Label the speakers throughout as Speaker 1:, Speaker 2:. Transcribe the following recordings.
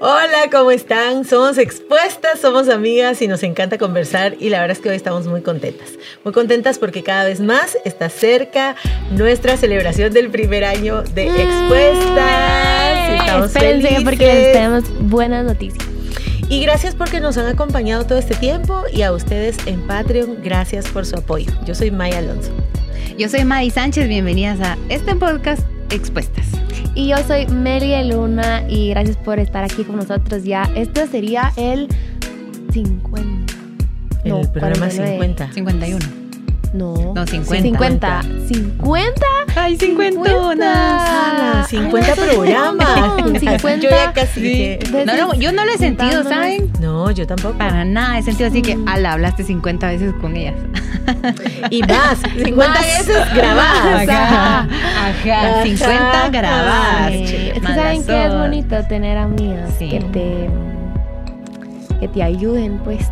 Speaker 1: Hola, ¿cómo están? Somos expuestas, somos amigas y nos encanta conversar y la verdad es que hoy estamos muy contentas. Muy contentas porque cada vez más está cerca nuestra celebración del primer año de expuestas.
Speaker 2: Estamos Espérense felices. porque les tenemos buenas noticias.
Speaker 1: Y gracias porque nos han acompañado todo este tiempo y a ustedes en Patreon, gracias por su apoyo. Yo soy Maya Alonso.
Speaker 3: Yo soy Madi Sánchez, bienvenidas a este podcast Expuestas.
Speaker 2: Y yo soy Melia Luna y gracias por estar aquí con nosotros ya. Esto sería el 50.
Speaker 1: El no, programa 50.
Speaker 3: 51.
Speaker 2: No.
Speaker 3: No, 50.
Speaker 2: 50. 50.
Speaker 3: Ay, 50. 50,
Speaker 1: 50 programas.
Speaker 2: 50.
Speaker 1: Yo ya casi.
Speaker 3: No, no, yo no lo he sentido, ¿saben?
Speaker 1: No, yo tampoco.
Speaker 3: Para nada he sentido así que,
Speaker 2: Mm.
Speaker 3: ala, hablaste 50 veces con ellas.
Speaker 1: Y más, 50
Speaker 2: Más.
Speaker 1: veces grabadas.
Speaker 3: Ajá, ajá, 50 grabadas.
Speaker 2: Sí. Es que saben que es bonito tener amigas
Speaker 3: Sí.
Speaker 2: que te que te ayuden, pues.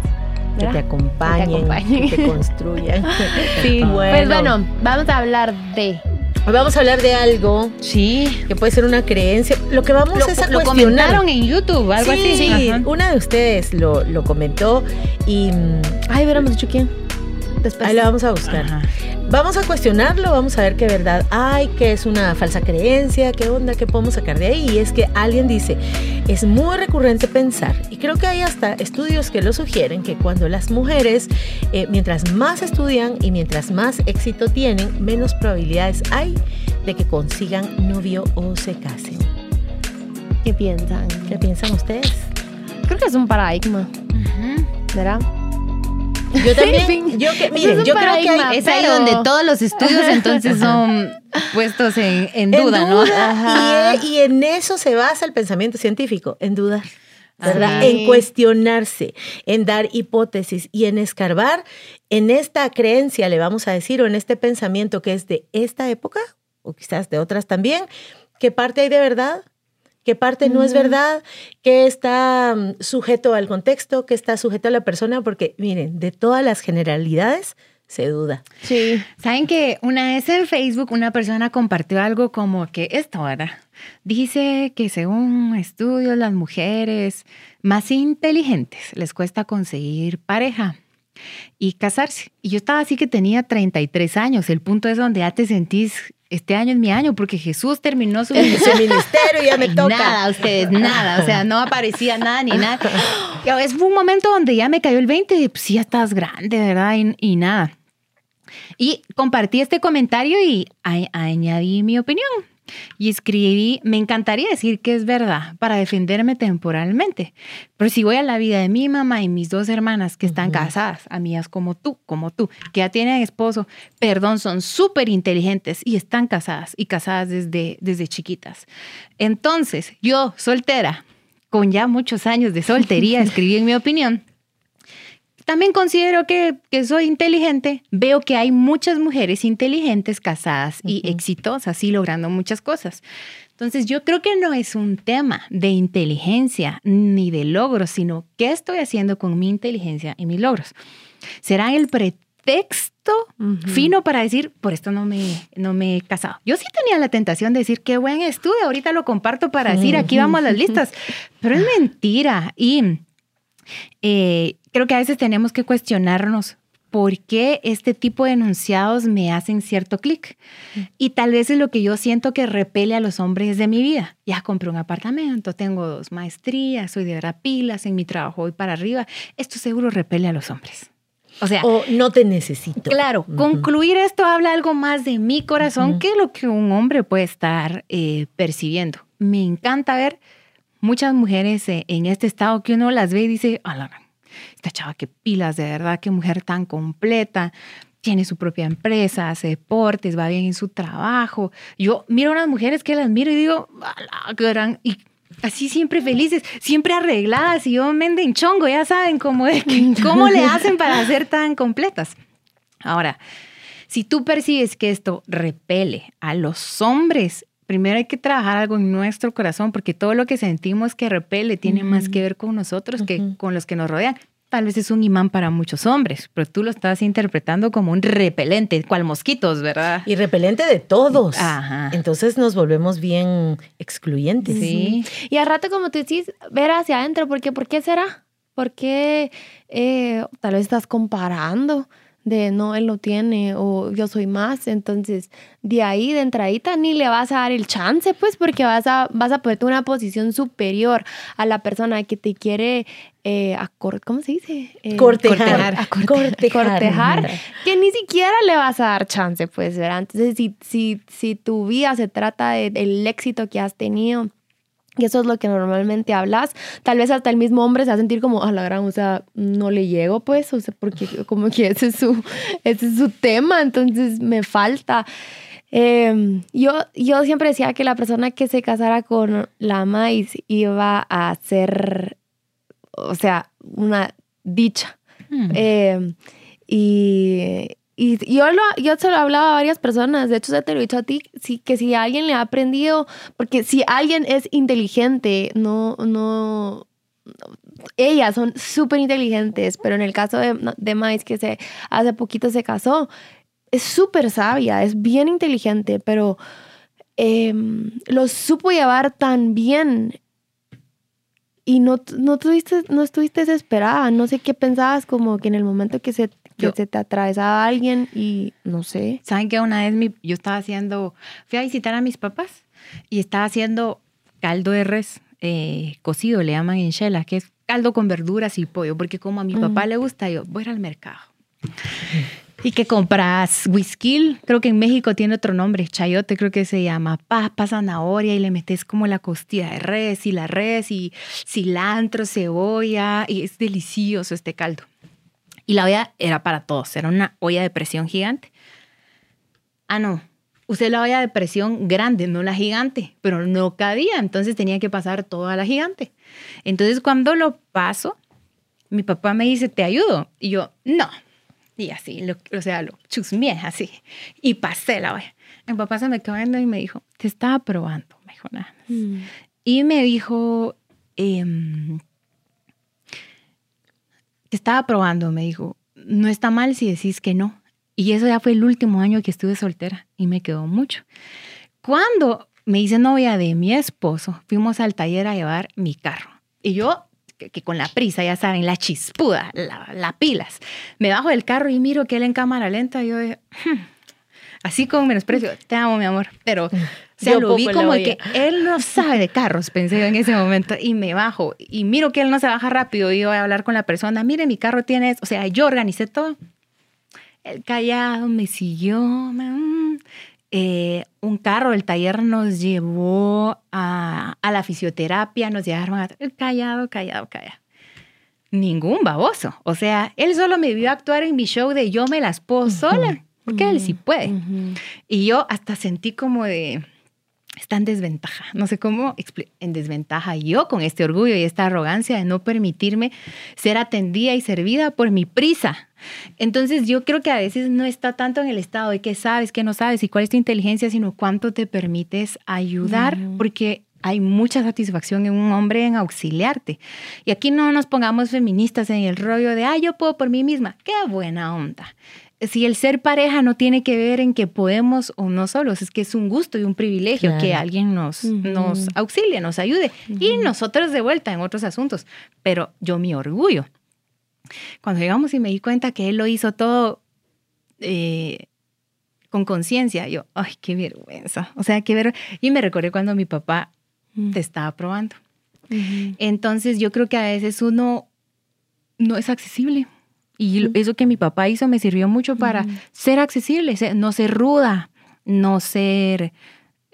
Speaker 1: Que te acompañen, que
Speaker 2: acompañen.
Speaker 1: te construyan.
Speaker 2: Sí.
Speaker 1: Bueno.
Speaker 2: Pues bueno, vamos a hablar de
Speaker 1: vamos a hablar de algo
Speaker 3: Sí.
Speaker 1: que puede ser una creencia. Lo que vamos
Speaker 3: Lo,
Speaker 1: es a
Speaker 3: lo
Speaker 1: cuestionar.
Speaker 3: comentaron en YouTube, algo
Speaker 1: sí,
Speaker 3: así.
Speaker 1: sí,
Speaker 3: Ajá.
Speaker 1: una de ustedes lo, lo comentó y
Speaker 2: Ay, hubiéramos dicho quién. Después.
Speaker 1: ahí la vamos a buscar.
Speaker 3: Ajá.
Speaker 1: Vamos a cuestionarlo, vamos a ver qué verdad hay, qué es una falsa creencia, qué onda, qué podemos sacar de ahí. Y es que alguien dice, es muy recurrente pensar, y creo que hay hasta estudios que lo sugieren, que cuando las mujeres, eh, mientras más estudian y mientras más éxito tienen, menos probabilidades hay de que consigan novio o se casen.
Speaker 2: ¿Qué piensan?
Speaker 1: ¿Qué piensan ustedes?
Speaker 2: Creo que es un paradigma,
Speaker 3: Ujú.
Speaker 2: ¿verdad?
Speaker 1: Yo también, yo que, miren, yo creo que hay,
Speaker 3: Es ahí donde todos los estudios entonces son puestos en, en
Speaker 1: en
Speaker 3: duda, ¿no?
Speaker 2: Ajá.
Speaker 1: Y, y en eso se basa el pensamiento científico, en dudar. ¿verdad?
Speaker 2: Sí.
Speaker 1: En cuestionarse, en dar hipótesis y en escarbar en esta creencia, le vamos a decir, o en este pensamiento que es de esta época, o quizás de otras también, qué parte hay de verdad, qué parte no es verdad, qué está mm, sujeto al contexto, qué está sujeto a la persona, porque miren, de todas las generalidades se duda.
Speaker 2: Sí.
Speaker 3: Saben que una vez en Facebook una persona compartió algo como que esto ahora dice que según estudios las mujeres más inteligentes les cuesta conseguir pareja y casarse. Y yo estaba así que tenía 33 años. El punto es donde ya te sentís, este año es mi año porque Jesús terminó su
Speaker 1: Su ministerio ya me
Speaker 3: Y
Speaker 1: toca.
Speaker 3: Nada, ustedes, nada. O sea, no aparecía nada ni nada. Y Es un momento donde ya me cayó el 20 de, pues sí, ya estás grande, ¿verdad? Y, y nada. Y compartí este comentario y a- añadí mi opinión. Y escribí, me encantaría decir que es verdad para defenderme temporalmente. Pero si voy a la vida de mi mamá y mis dos hermanas que están casadas, amigas como tú, como tú, que ya tienen esposo, perdón, son súper inteligentes y están casadas y casadas desde, desde chiquitas. Entonces, yo, soltera, con ya muchos años de soltería, escribí en mi opinión. También considero que, que soy inteligente. Veo que hay muchas mujeres inteligentes, casadas y exitosas y logrando muchas cosas. Entonces yo creo que no es un tema de inteligencia ni de logros, sino qué estoy haciendo con mi inteligencia y mis logros. ¿Será el pretexto fino para decir, por esto no me, no me he casado? Yo sí tenía la tentación de decir, qué buen estudio, ahorita lo comparto para decir, aquí vamos a las listas. Pero es mentira. Y eh, creo que a veces tenemos que cuestionarnos por qué este tipo de enunciados me hacen cierto clic. Y tal vez es lo que yo siento que repele a los hombres de mi vida. Ya compré un apartamento, tengo dos maestrías, soy de verdad pilas, en mi trabajo voy para arriba. Esto seguro repele a los hombres. O sea,
Speaker 1: O no te necesito.
Speaker 3: Claro,
Speaker 1: Ujú.
Speaker 3: concluir esto habla algo más de mi corazón
Speaker 1: Ujú.
Speaker 3: que lo que un hombre puede estar eh, percibiendo. Me encanta ver muchas mujeres eh, en este estado que uno las ve y dice, "A la gran, esta chava qué pilas, de verdad, qué mujer tan completa, tiene su propia empresa, hace deportes, va bien en su trabajo. Yo miro a unas mujeres que las miro y digo, "A la gran, y así siempre felices, siempre arregladas y yo mende en chongo, ya saben cómo, que- cómo le hacen para ser tan completas. Ahora, si tú percibes que esto repele a los hombres, primero hay que trabajar algo en nuestro corazón, porque todo lo que sentimos que repele tiene más que ver con nosotros que con los que nos rodean. tal vez es un imán para muchos hombres, pero tú lo estás interpretando como un repelente, cual mosquitos, ¿verdad?
Speaker 1: Y repelente de todos.
Speaker 3: Ajá.
Speaker 1: Entonces nos volvemos bien excluyentes.
Speaker 3: Sí.
Speaker 2: Y al rato, como tú decís, ver hacia adentro, porque ¿por qué será? ¿Por qué eh, tal vez estás comparando? De no, él lo tiene o yo soy más. Entonces, de ahí, de entradita, ni le vas a dar el chance, pues, porque vas a, vas a ponerte una posición superior a la persona que te quiere eh, ¿cómo se dice? Eh,
Speaker 1: cortejar.
Speaker 2: A cortejar, cortejar, que ni siquiera le vas a dar chance, pues, ¿verdad? Entonces, si, si, si tu vida se trata del éxito que has tenido, y eso es lo que normalmente hablas. Tal vez hasta el mismo hombre se va a sentir como, a la gran, o sea, no le llego, pues, o sea, porque como que ese es su, ese es su tema, entonces me falta. Em, yo, yo siempre decía que la persona que se casara con la maíz iba a ser, o sea, una dicha.
Speaker 3: Hmm.
Speaker 2: Em, y, y yo, lo, yo se lo hablaba a varias personas, de hecho ya te lo he dicho a ti, sí, que si alguien le ha aprendido, porque si alguien es inteligente, no, no, ellas son súper inteligentes, pero en el caso de, de Mais, que se, hace poquito se casó, es súper sabia, es bien inteligente, pero em, lo supo llevar tan bien y no, no, tuviste, no estuviste desesperada, no sé qué pensabas como que en el momento que se que se te atravesaba a alguien y no sé.
Speaker 3: ¿Saben que una vez mi, yo estaba haciendo, fui a visitar a mis papás y estaba haciendo caldo de res eh, cocido, le llaman en Shela, que es caldo con verduras y pollo, porque como a mi papá le gusta, yo voy a ir al mercado. Y que compras whisky, creo que en México tiene otro nombre, chayote creo que se llama, papa, zanahoria y le metes como la costilla de res y la res y cilantro, cebolla y es delicioso este caldo. Y la olla era para todos, era una olla de presión gigante. Ah, no, usé la olla de presión grande, no la gigante, pero no cabía, entonces tenía que pasar toda la gigante. Entonces cuando lo paso, mi papá me dice, ¿te ayudo? Y yo, no. Y así, o sea, lo chusmeé así. Y pasé la olla. Mi papá se me quedó viendo y me dijo, te estaba probando, me dijo nada mm. Y me dijo, eh, estaba probando, me dijo, no está mal si decís que no. Y eso ya fue el último año que estuve soltera y me quedó mucho. Cuando me hice novia de mi esposo, fuimos al taller a llevar mi carro. Y yo, que, con la prisa, ya saben, la chispuda, la, pilas, me bajo del carro y miro que él en cámara lenta, y yo hmm", así con menosprecio, te amo, mi amor, pero se lo vi como que él no sabe de carros, pensé yo en ese momento, y me bajo y miro que él no se baja rápido y yo voy a hablar con la persona, mire, mi carro tiene o sea, yo organicé todo. El callado me siguió, mm, eh, un carro, el taller nos llevó a, a la fisioterapia, nos llevaron a... Callado, callado, callado. Ningún baboso. O sea, él solo me vio actuar en mi show de yo me las puedo sola, porque él sí puede. Y yo hasta sentí como de está en desventaja. No sé cómo en desventaja yo con este orgullo y esta arrogancia de no permitirme ser atendida y servida por mi prisa. Entonces yo creo que a veces no está tanto en el estado de qué sabes, qué no sabes y cuál es tu inteligencia, sino cuánto te permites ayudar, porque hay mucha satisfacción en un hombre en auxiliarte. Y aquí no nos pongamos feministas en el rollo de, ah, yo puedo por mí misma. Qué buena onda si el ser pareja no tiene que ver en que podemos o no solos, es que es un gusto y un privilegio que alguien nos, nos auxilie, nos ayude y nosotros de vuelta en otros asuntos. Pero yo mi orgullo. Cuando llegamos y me di cuenta que él lo hizo todo eh, con conciencia, yo, ay, qué vergüenza. O sea, qué ver Y me recordé cuando mi papá te estaba probando. Entonces yo creo que a veces uno no es accesible y eso que mi papá hizo me sirvió mucho para ser accesible, no ser ruda, no ser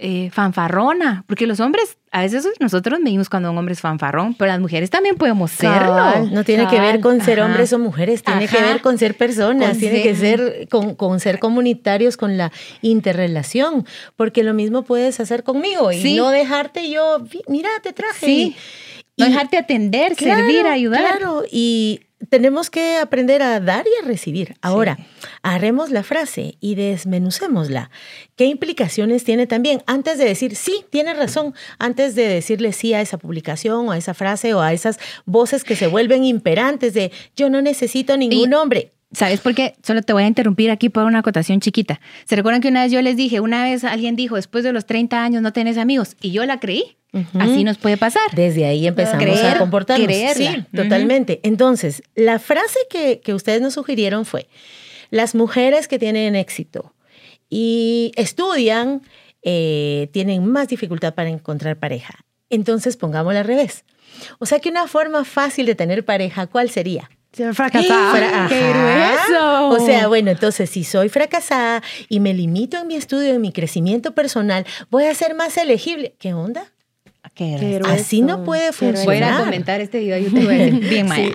Speaker 3: eh, fanfarrona, porque los hombres, a veces nosotros medimos cuando un hombre es fanfarrón, pero las mujeres también podemos serlo.
Speaker 1: no tiene que ver con ser hombres o mujeres, tiene que ver con ser personas, tiene que ser con, con, ser comunitarios, con la interrelación, porque lo mismo puedes hacer conmigo y no dejarte yo, mira, te traje.
Speaker 3: Sí. no dejarte atender, servir, ayudar.
Speaker 1: Claro, y tenemos que aprender a dar y a recibir. Ahora, haremos la frase y desmenucémosla. ¿Qué implicaciones tiene también? Antes de decir, sí, tiene razón, antes de decirle sí a esa publicación o a esa frase o a esas voces que se vuelven imperantes de yo no necesito ningún hombre.
Speaker 3: ¿Sabes por qué? Solo te voy a interrumpir aquí por una acotación chiquita. ¿Se recuerdan que una vez yo les dije, una vez alguien dijo, después de los 30 años no tenés amigos? Y yo la creí. Así nos puede pasar.
Speaker 1: Desde ahí empezamos a comportarnos. Sí, totalmente. Entonces, la frase que, que ustedes nos sugirieron fue, las mujeres que tienen éxito y estudian eh, tienen más dificultad para encontrar pareja. Entonces, pongámosla al revés. O sea que una forma fácil de tener pareja, ¿cuál sería?
Speaker 2: Ser fracasada.
Speaker 1: ¡Qué grueso! O sea, bueno, entonces si soy fracasada y me limito en mi estudio, en mi crecimiento personal, voy a ser más elegible. ¿Qué onda? Así no puede funcionar.
Speaker 3: Voy a comentar este video de YouTube bien mal.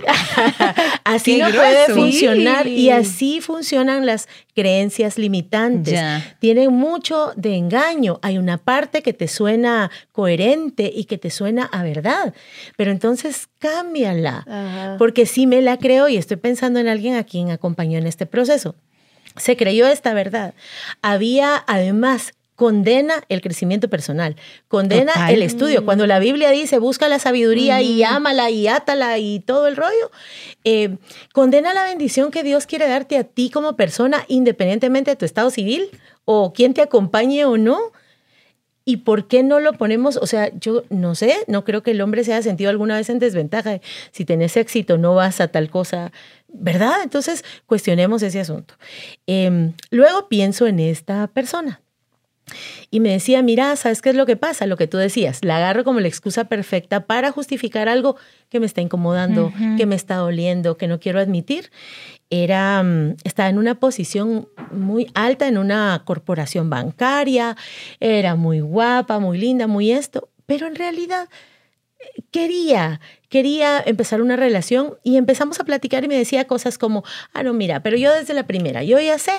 Speaker 1: así no puede funcionar y así funcionan las creencias limitantes. Tienen mucho de engaño. Hay una parte que te suena coherente y que te suena a verdad, pero entonces cámbiala, porque si me la creo y estoy pensando en alguien a quien acompañó en este proceso. Se creyó esta verdad. Había además condena el crecimiento personal, condena el estudio. Cuando la Biblia dice busca la sabiduría y ámala y átala y todo el rollo, eh, condena la bendición que Dios quiere darte a ti como persona, independientemente de tu estado civil o quién te acompañe o no. ¿Y por qué no lo ponemos? O sea, yo no sé, no creo que el hombre se haya sentido alguna vez en desventaja. Si tenés éxito, no vas a tal cosa, ¿verdad? Entonces, cuestionemos ese asunto. Em, luego pienso en esta persona y me decía, mira, ¿sabes qué es lo que pasa? Lo que tú decías, la agarro como la excusa perfecta para justificar algo que me está incomodando, que me está doliendo, que no quiero admitir. Era, mm, estaba en una posición muy alta en una corporación bancaria, era muy guapa, muy linda, muy esto, pero en realidad eh, quería, quería empezar una relación y empezamos a platicar y me decía cosas como, ah, no, mira, pero yo desde la primera, yo ya sé,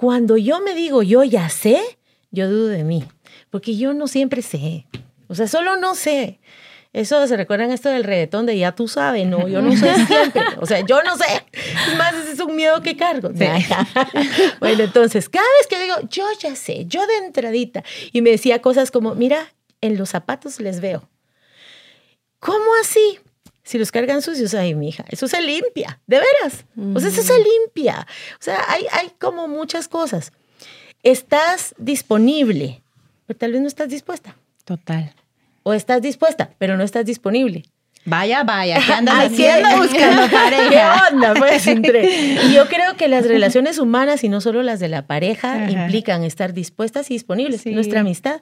Speaker 1: cuando yo me digo yo ya sé, yo dudo de mí, porque yo no siempre sé. O sea, solo no sé. Eso se recuerdan esto del reggaetón de ya tú sabes, no, yo no sé siempre. O sea, yo no sé. Es más, ese es un miedo que cargo. bueno, entonces, cada vez que digo, yo ya sé, yo de entradita, y me decía cosas como, mira, en los zapatos les veo. ¿Cómo así? Si los cargan sucios, ay, mi hija, eso se limpia, de veras. O sea, eso se limpia. O sea, hay, hay como muchas cosas. Estás disponible, pero tal vez no estás dispuesta.
Speaker 3: Total.
Speaker 1: O estás dispuesta, pero no estás disponible.
Speaker 3: Vaya, vaya, ¿qué andas haciendo buscando pareja?
Speaker 1: ¿Qué onda? Pues entre. Yo creo que las relaciones humanas y no solo las de la pareja implican estar dispuestas y disponibles. Nuestra amistad.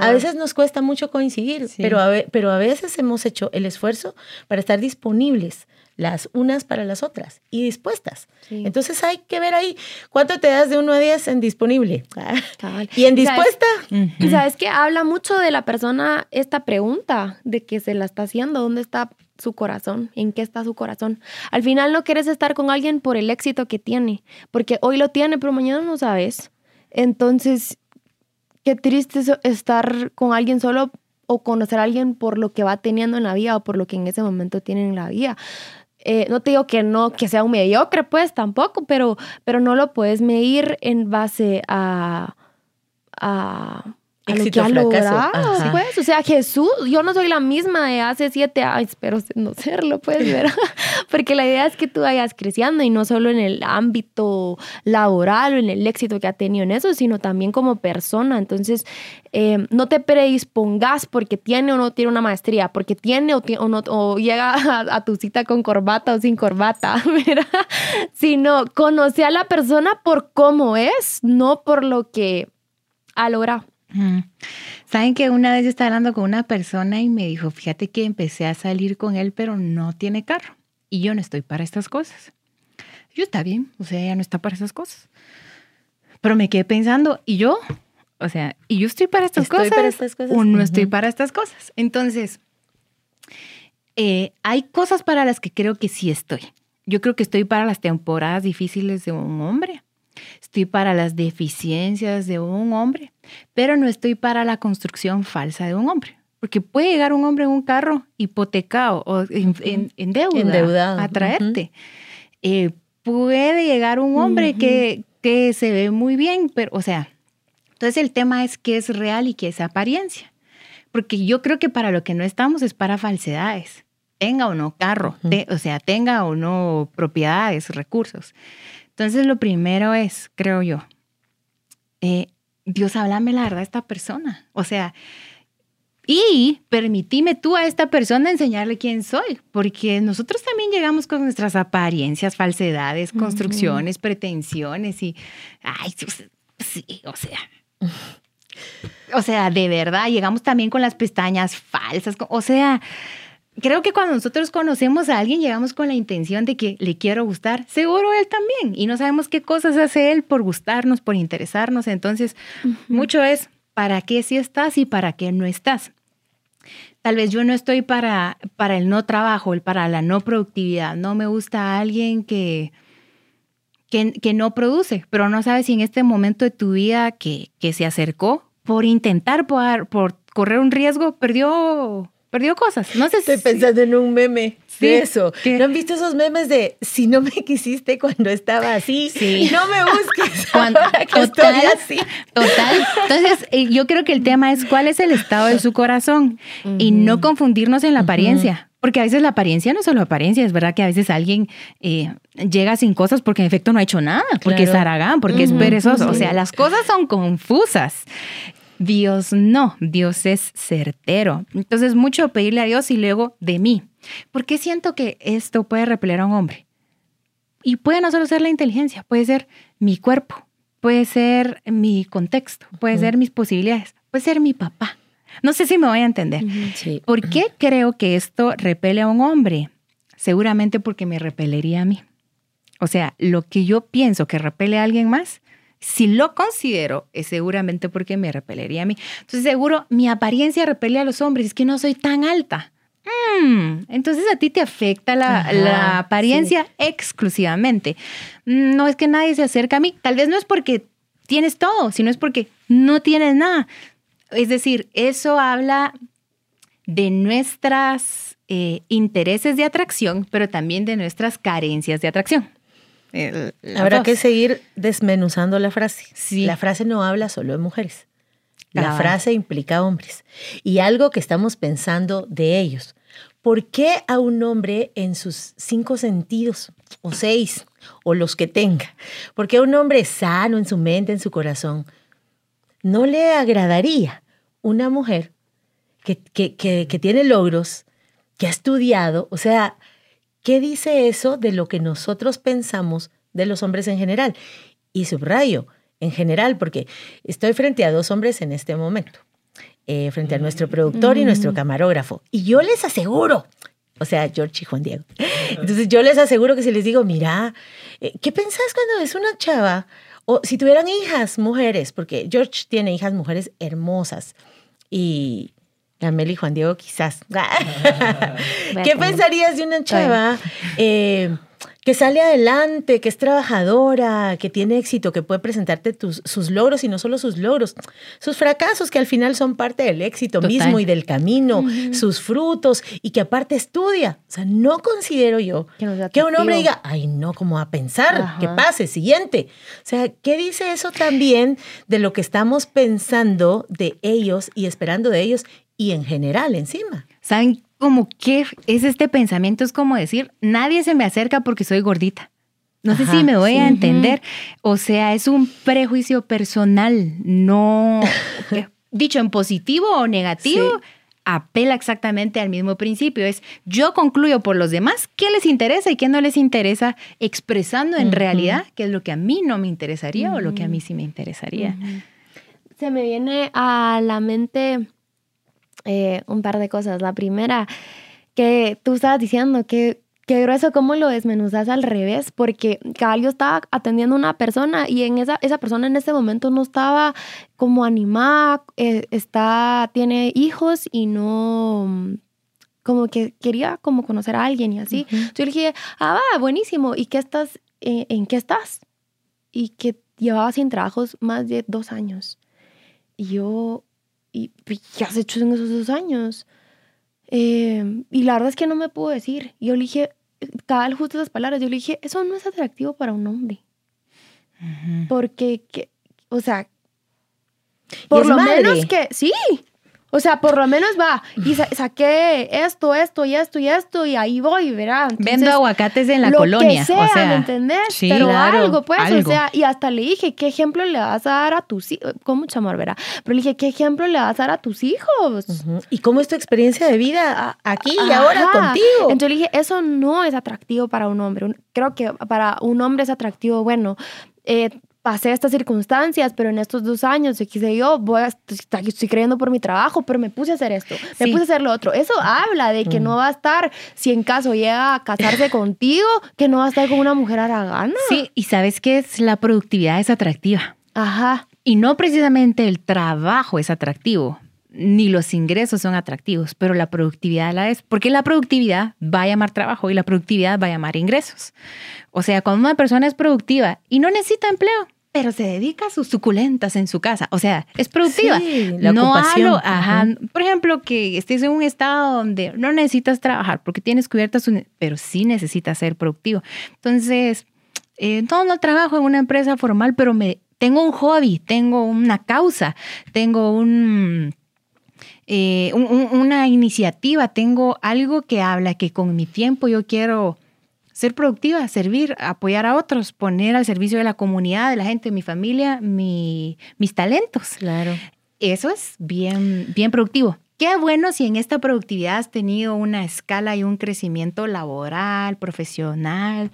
Speaker 1: A veces nos cuesta mucho coincidir, pero, pero a veces hemos hecho el esfuerzo para estar disponibles las unas para las otras y dispuestas. Entonces hay que ver ahí cuánto te das de uno a diez en disponible y en dispuesta.
Speaker 2: Y sabes que habla mucho de la persona esta pregunta de que se la está haciendo, ¿dónde está su corazón? ¿En qué está su corazón? Al final no quieres estar con alguien por el éxito que tiene, porque hoy lo tiene, pero mañana no sabes. Entonces, qué triste es estar con alguien solo o conocer a alguien por lo que va teniendo en la vida o por lo que en ese momento tiene en la vida. Eh, no te digo que no, que sea un mediocre, pues tampoco, pero, pero no lo puedes medir en base a, a a lo que ha logrado, pues. O sea, Jesús, yo no soy la misma de hace siete años, espero no serlo, pues, ver Porque la idea es que tú vayas creciendo y no solo en el ámbito laboral o en el éxito que ha tenido en eso, sino también como persona. Entonces, eh, no te predispongas porque tiene o no tiene una maestría, porque tiene o, o no, o llega a, tu cita con corbata o sin corbata, ¿verdad? Sino conoce a la persona por cómo es, no por lo que ha logrado.
Speaker 3: Saben que una vez yo estaba hablando con una persona y me dijo, fíjate que empecé a salir con él, pero no tiene carro. Y yo no estoy para estas cosas. Yo está bien, o sea, ella no está para esas cosas. Pero me quedé pensando, ¿y yo? O sea, ¿y yo estoy para estas, cosas, para estas cosas? ¿O no estoy para estas cosas? Entonces, eh, hay cosas para las que creo que sí estoy. Yo creo que estoy para las temporadas difíciles de un hombre. Estoy para las deficiencias de un hombre, pero no estoy para la construcción falsa de un hombre. Porque puede llegar un hombre en un carro hipotecado o en, en, deuda
Speaker 1: Endeudado.
Speaker 3: a traerte. Eh, puede llegar un hombre que, que se ve muy bien, pero, o sea, entonces el tema es qué es real y qué es apariencia. Porque yo creo que para lo que no estamos es para falsedades. Tenga o no carro, o sea, tenga o no propiedades, recursos. Entonces lo primero es, creo yo, eh, Dios, háblame la verdad a esta persona. O sea, y permitime tú a esta persona enseñarle quién soy, porque nosotros también llegamos con nuestras apariencias, falsedades, construcciones, pretensiones y, ay, sí, o sea, o sea, de verdad, llegamos también con las pestañas falsas, o sea, creo que cuando nosotros conocemos a alguien llegamos con la intención de que le quiero gustar, seguro él también, y no sabemos qué cosas hace él por gustarnos, por interesarnos, entonces mucho es para qué sí estás y para qué no estás. Tal vez yo no estoy para, para el no trabajo, para la no productividad. No me gusta alguien que, que, no produce, pero no sabes si en este momento de tu vida que, que se acercó por intentar, por, por correr un riesgo, perdió perdió cosas. No sé
Speaker 1: Estoy pensando en un meme de eso. ¿No han visto esos memes de si no me quisiste cuando estaba así? Sí. No me busques cuando total, así.
Speaker 3: Total. Entonces, eh, yo creo que el tema es cuál es el estado de su corazón y no confundirnos en la apariencia. Porque a veces la apariencia no es solo apariencia, es verdad que a veces alguien eh, llega sin cosas porque en efecto no ha hecho nada, porque es aragán, porque es perezoso. O sea, las cosas son confusas. Dios no, Dios es certero. Entonces, mucho pedirle a Dios y luego de mí. ¿Por qué siento que esto puede repeler a un hombre? Y puede no solo ser la inteligencia, puede ser mi cuerpo, puede ser mi contexto, puede ser mis posibilidades, puede ser mi papá. No sé si me voy a entender. ¿Por qué creo que esto repele a un hombre? Seguramente porque me repelería a mí. O sea, lo que yo pienso que repele a alguien más, si lo considero, es seguramente porque me repelería a mí. Entonces, seguro mi apariencia repele a los hombres, es que no soy tan alta. Mm, entonces a ti te afecta la, apariencia exclusivamente. No es que nadie se acerque a mí. Tal vez no es porque tienes todo, sino es porque no tienes nada. Es decir, eso habla de nuestros eh, intereses de atracción, pero también de nuestras carencias de atracción.
Speaker 1: Habrá que seguir desmenuzando la frase. La frase no habla solo de mujeres. La frase implica hombres. Y algo que estamos pensando de ellos. ¿Por qué a un hombre en sus cinco sentidos, o seis, o los que tenga, por qué a un hombre sano en su mente, en su corazón, no le agradaría una mujer que, que tiene logros, que ha estudiado, o sea, ¿Qué dice eso de lo que nosotros pensamos de los hombres en general? Y subrayo, en general, porque estoy frente a dos hombres en este momento, eh, frente a nuestro productor y nuestro camarógrafo. Y yo les aseguro, o sea, George y Juan Diego. Entonces yo les aseguro que si les digo, mira, eh, ¿qué pensás cuando es una chava? O si tuvieran hijas, mujeres, porque George tiene hijas, mujeres hermosas. Y, la Meli Juan Diego, quizás. ¿Qué pensarías de una chava eh, que sale adelante, que es trabajadora, que tiene éxito, que puede presentarte tus, sus logros y no solo sus logros, sus fracasos que al final son parte del éxito mismo y del camino, sus frutos y que aparte estudia? O sea, no considero yo que, un hombre diga, ay, no, ¿cómo a pensar? Que pase, siguiente. O sea, ¿qué dice eso también de lo que estamos pensando de ellos y esperando de ellos y en general encima.
Speaker 3: ¿Saben cómo qué es este pensamiento? Es como decir, nadie se me acerca porque soy gordita. No sé si me voy a entender. O sea, es un prejuicio personal, no dicho en positivo o negativo. apela exactamente al mismo principio. Es yo concluyo por los demás qué les interesa y qué no les interesa, expresando en realidad qué es lo que a mí no me interesaría o lo que a mí sí me interesaría.
Speaker 2: Se me viene a la mente eh, un par de cosas. La primera, que tú estabas diciendo que Qué grueso cómo lo desmenuzas al revés, porque yo estaba atendiendo a una persona y en esa, esa persona en ese momento no estaba como animada, eh, está, tiene hijos y no, como que quería como conocer a alguien y así. Yo le dije, ah, va, buenísimo, ¿y qué estás, eh, en qué estás? Y que llevaba sin trabajos más de dos años. Y yo, y pues, ¿qué has hecho en esos dos años? Eh, y la verdad es que no me puedo decir. Yo le dije, cabal justo esas palabras, yo le dije, eso no es atractivo para un hombre. Porque, que, o sea, por lo
Speaker 1: madre.
Speaker 2: menos que, sí. O sea, por lo menos va, y sa- saqué esto, esto y esto y esto, y ahí voy, ¿verdad?
Speaker 3: Vendo
Speaker 2: Entonces,
Speaker 3: aguacates en la
Speaker 2: lo
Speaker 3: colonia.
Speaker 2: Que sea,
Speaker 3: o sea,
Speaker 2: ¿me entendés?
Speaker 3: sí,
Speaker 2: Pero
Speaker 3: claro,
Speaker 2: algo, pues,
Speaker 3: algo.
Speaker 2: o sea, y hasta le dije, ¿qué ejemplo le vas a dar a tus hijos? Con mucho amor, ¿verdad? Pero le dije, ¿qué ejemplo le vas a dar a tus hijos?
Speaker 1: ¿Y cómo es tu experiencia de vida aquí y ahora contigo?
Speaker 2: Entonces le dije, eso no es atractivo para un hombre. Creo que para un hombre es atractivo, bueno, eh, pasé estas circunstancias, pero en estos dos años, yo, voy a, estoy creyendo por mi trabajo, pero me puse a hacer esto, me
Speaker 3: Sí.
Speaker 2: puse a hacer lo otro. Eso habla de que
Speaker 1: Mm.
Speaker 2: no va a estar, si en caso llega a casarse contigo, que no va a estar con una mujer aragana.
Speaker 3: Sí, y sabes qué es la productividad es atractiva.
Speaker 2: Ajá.
Speaker 3: Y no precisamente el trabajo es atractivo, ni los ingresos son atractivos, pero la productividad la es, porque la productividad va a llamar trabajo y la productividad va a llamar ingresos. O sea, cuando una persona es productiva y no necesita empleo, pero se dedica a sus suculentas en su casa, o sea, es productiva.
Speaker 1: Sí, la
Speaker 3: no
Speaker 1: ocupación.
Speaker 3: lo- ajá, por ejemplo, que estés en un estado donde no necesitas trabajar porque tienes cubiertas, pero sí necesitas ser productivo. Entonces, eh, no, no trabajo en una empresa formal, pero me tengo un hobby, tengo una causa, tengo un, eh, un- un- una iniciativa, tengo algo que habla que con mi tiempo yo quiero ser productiva, servir, apoyar a otros, poner al servicio de la comunidad, de la gente, de mi familia, mi- mis talentos.
Speaker 1: Claro.
Speaker 3: Eso es bien, bien productivo. Qué bueno si en esta productividad has tenido una escala y un crecimiento laboral, profesional,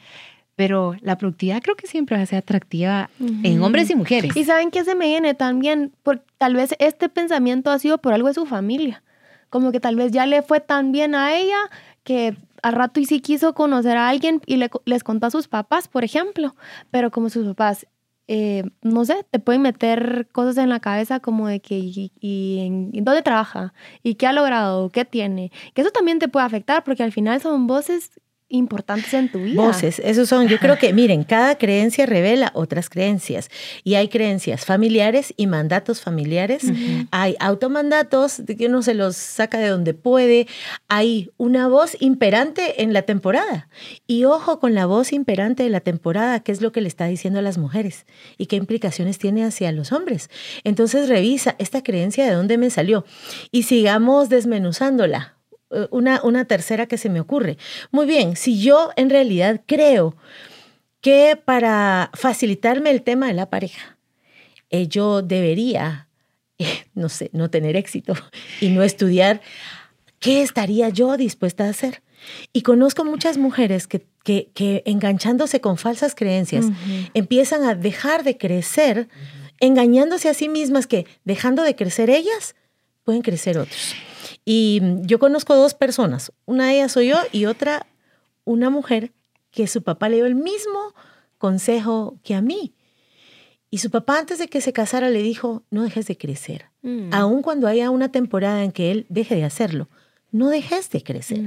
Speaker 3: pero la productividad creo que siempre va a ser atractiva en hombres y mujeres.
Speaker 2: Y saben que se me viene también, por, tal vez este pensamiento ha sido por algo de su familia. Como que tal vez ya le fue tan bien a ella que al rato y sí quiso conocer a alguien y le les contó a sus papás, por ejemplo. Pero como sus papás, eh, no sé, te pueden meter cosas en la cabeza como de que, y, en, ¿y dónde trabaja? ¿Y qué ha logrado? ¿Qué tiene? Que eso también te puede afectar porque al final son voces importantes en tu vida.
Speaker 1: Voces, esos son, yo creo que, miren, cada creencia revela otras creencias. Y hay creencias familiares y mandatos familiares. Hay automandatos de que uno se los saca de donde puede. Hay una voz imperante en la temporada. Y ojo con la voz imperante de la temporada, qué es lo que le está diciendo a las mujeres y qué implicaciones tiene hacia los hombres. Entonces revisa esta creencia de dónde me salió y sigamos desmenuzándola una, una tercera que se me ocurre. Muy bien, si yo en realidad creo que para facilitarme el tema de la pareja, eh, yo debería, eh, no sé, no tener éxito y no estudiar, ¿qué estaría yo dispuesta a hacer? Y conozco muchas mujeres que, que, que enganchándose con falsas creencias, empiezan a dejar de crecer, engañándose a sí mismas que dejando de crecer ellas, pueden crecer otros. Y mm, yo conozco dos personas, una de ellas soy yo y otra una mujer que su papá le dio el mismo consejo que a mí. Y su papá antes de que se casara le dijo, no dejes de crecer.
Speaker 2: Mm.
Speaker 1: Aun cuando haya una temporada en que él deje de hacerlo, no dejes de crecer.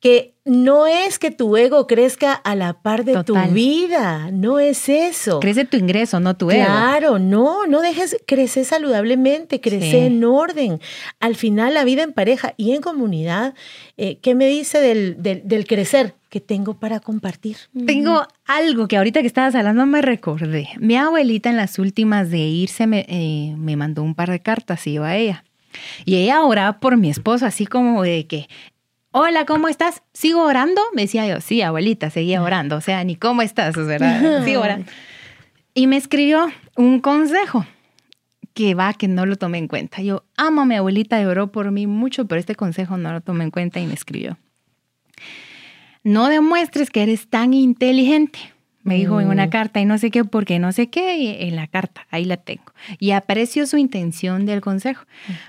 Speaker 1: Que no es que tu ego crezca a la par de
Speaker 3: Total.
Speaker 1: tu vida, no es eso.
Speaker 3: Crece tu ingreso, no tu ego.
Speaker 1: Claro, no, no dejes crecer saludablemente, crecer
Speaker 3: Sí.
Speaker 1: en orden. Al final, la vida en pareja y en comunidad, eh, ¿qué me dice del, del, del crecer? Que tengo para compartir.
Speaker 3: Tengo algo que ahorita que estabas hablando me recordé. Mi abuelita en las últimas de irse me, eh, me mandó un par de cartas y yo a ella. Y ella oraba por mi esposo, así como de que, hola, ¿cómo estás? ¿Sigo orando? Me decía yo, sí, abuelita, seguía orando. O sea, ni cómo estás, sea, sigo orando. Y me escribió un consejo que va, que no lo tomé en cuenta. Yo amo a mi abuelita y oró por mí mucho, pero este consejo no lo tomé en cuenta y me escribió. No demuestres que eres tan inteligente, me dijo en una
Speaker 1: Mm.
Speaker 3: carta y no sé qué, porque no sé qué, y en la carta, ahí la tengo. Y aprecio su intención del consejo.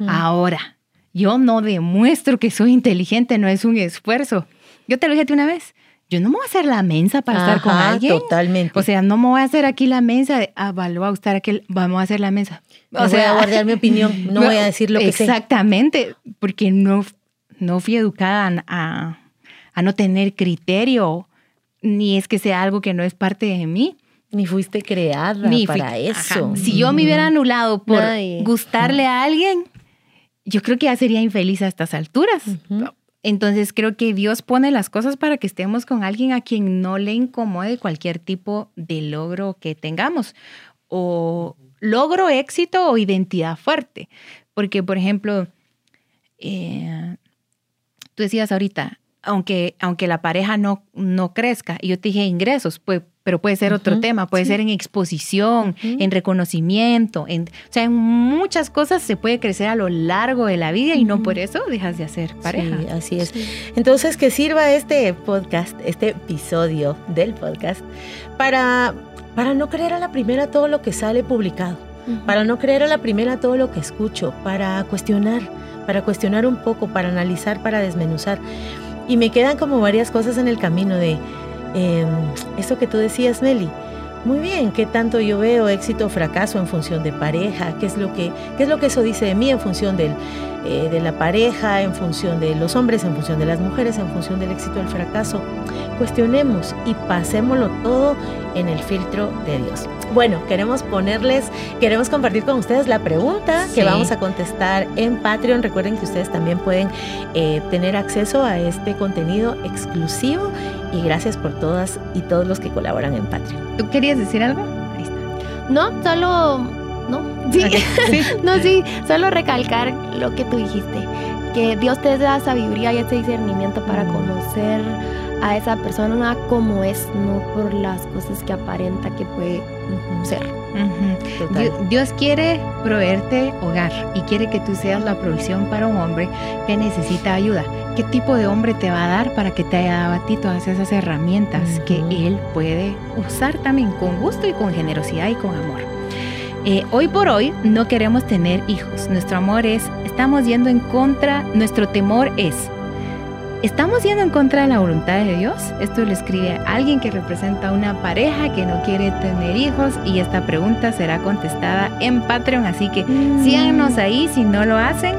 Speaker 3: Ahora, yo no demuestro que soy inteligente, no es un esfuerzo. Yo te lo dije una vez, yo no me voy a hacer la mensa para estar con
Speaker 1: Ajá,
Speaker 3: alguien.
Speaker 1: Totalmente.
Speaker 3: O sea, no me voy a hacer aquí la mensa de, ah, va, lo a gustar aquel, vamos a hacer la mensa.
Speaker 1: Me voy a guardar mi opinión, no voy a decir lo que sé.
Speaker 3: Exactamente, porque no, no fui educada a, a no tener criterio, ni es que sea algo que no es parte de mí.
Speaker 1: Ni fuiste creada
Speaker 3: Ni fui-
Speaker 1: para
Speaker 3: Ajá.
Speaker 1: eso.
Speaker 3: Si yo me hubiera anulado por
Speaker 2: Nadie.
Speaker 3: gustarle a alguien, yo creo que ya sería infeliz a estas alturas. Entonces creo que Dios pone las cosas para que estemos con alguien a quien no le incomode cualquier tipo de logro que tengamos o logro, éxito o identidad fuerte. Porque, por ejemplo, eh, tú decías ahorita, aunque, aunque la pareja no, no crezca, y yo te dije ingresos, pues, pero puede ser otro tema, puede
Speaker 1: sí.
Speaker 3: ser en exposición, en reconocimiento, en, o sea, en muchas cosas se puede crecer a lo largo de la vida y no por eso dejas de hacer pareja.
Speaker 1: Sí, así es. Entonces, que sirva este podcast, este episodio del podcast, para, para no creer a la primera todo lo que sale publicado, para no creer a la primera todo lo que escucho, para cuestionar, para cuestionar un poco, para analizar, para desmenuzar. Y me quedan como varias cosas en el camino de eh, esto que tú decías, Nelly. Muy bien, ¿qué tanto yo veo éxito o fracaso en función de pareja? ¿Qué es lo que, qué es lo que eso dice de mí en función del, eh, de la pareja, en función de los hombres, en función de las mujeres, en función del éxito o el fracaso? Cuestionemos y pasémoslo todo en el filtro de Dios. Bueno, queremos ponerles, queremos compartir con ustedes la pregunta que vamos a contestar en Patreon. Recuerden que ustedes también pueden eh, tener acceso a este contenido exclusivo y gracias por todas y todos los que colaboran en Patreon.
Speaker 3: ¿Tú querías decir algo? Ahí está.
Speaker 2: No, solo. No, sí. No, sí, solo recalcar lo que tú dijiste. Que Dios te da sabiduría y ese discernimiento para
Speaker 1: Mm.
Speaker 2: conocer a esa persona como es, no por las cosas que aparenta que puede ser.
Speaker 3: Dios, Dios quiere proveerte hogar y quiere que tú seas la provisión para un hombre que necesita ayuda. ¿Qué tipo de hombre te va a dar para que te haya dado a ti todas esas herramientas que él puede usar también con gusto y con generosidad y con amor? Eh, hoy por hoy no queremos tener hijos. Nuestro amor es, estamos yendo en contra, nuestro temor es, ¿estamos yendo en contra de la voluntad de Dios? Esto lo escribe alguien que representa a una pareja que no quiere tener hijos y esta pregunta será contestada en Patreon, así que síganos ahí si no lo hacen.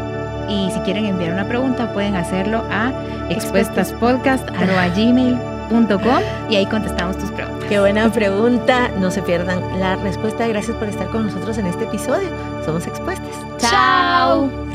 Speaker 3: Y si quieren enviar una pregunta, pueden hacerlo a expuestaspodcast.gmail.com y ahí contestamos tus preguntas.
Speaker 1: Qué buena pregunta. No se pierdan la respuesta. Gracias por estar con nosotros en este episodio. Somos expuestas.
Speaker 2: Chao.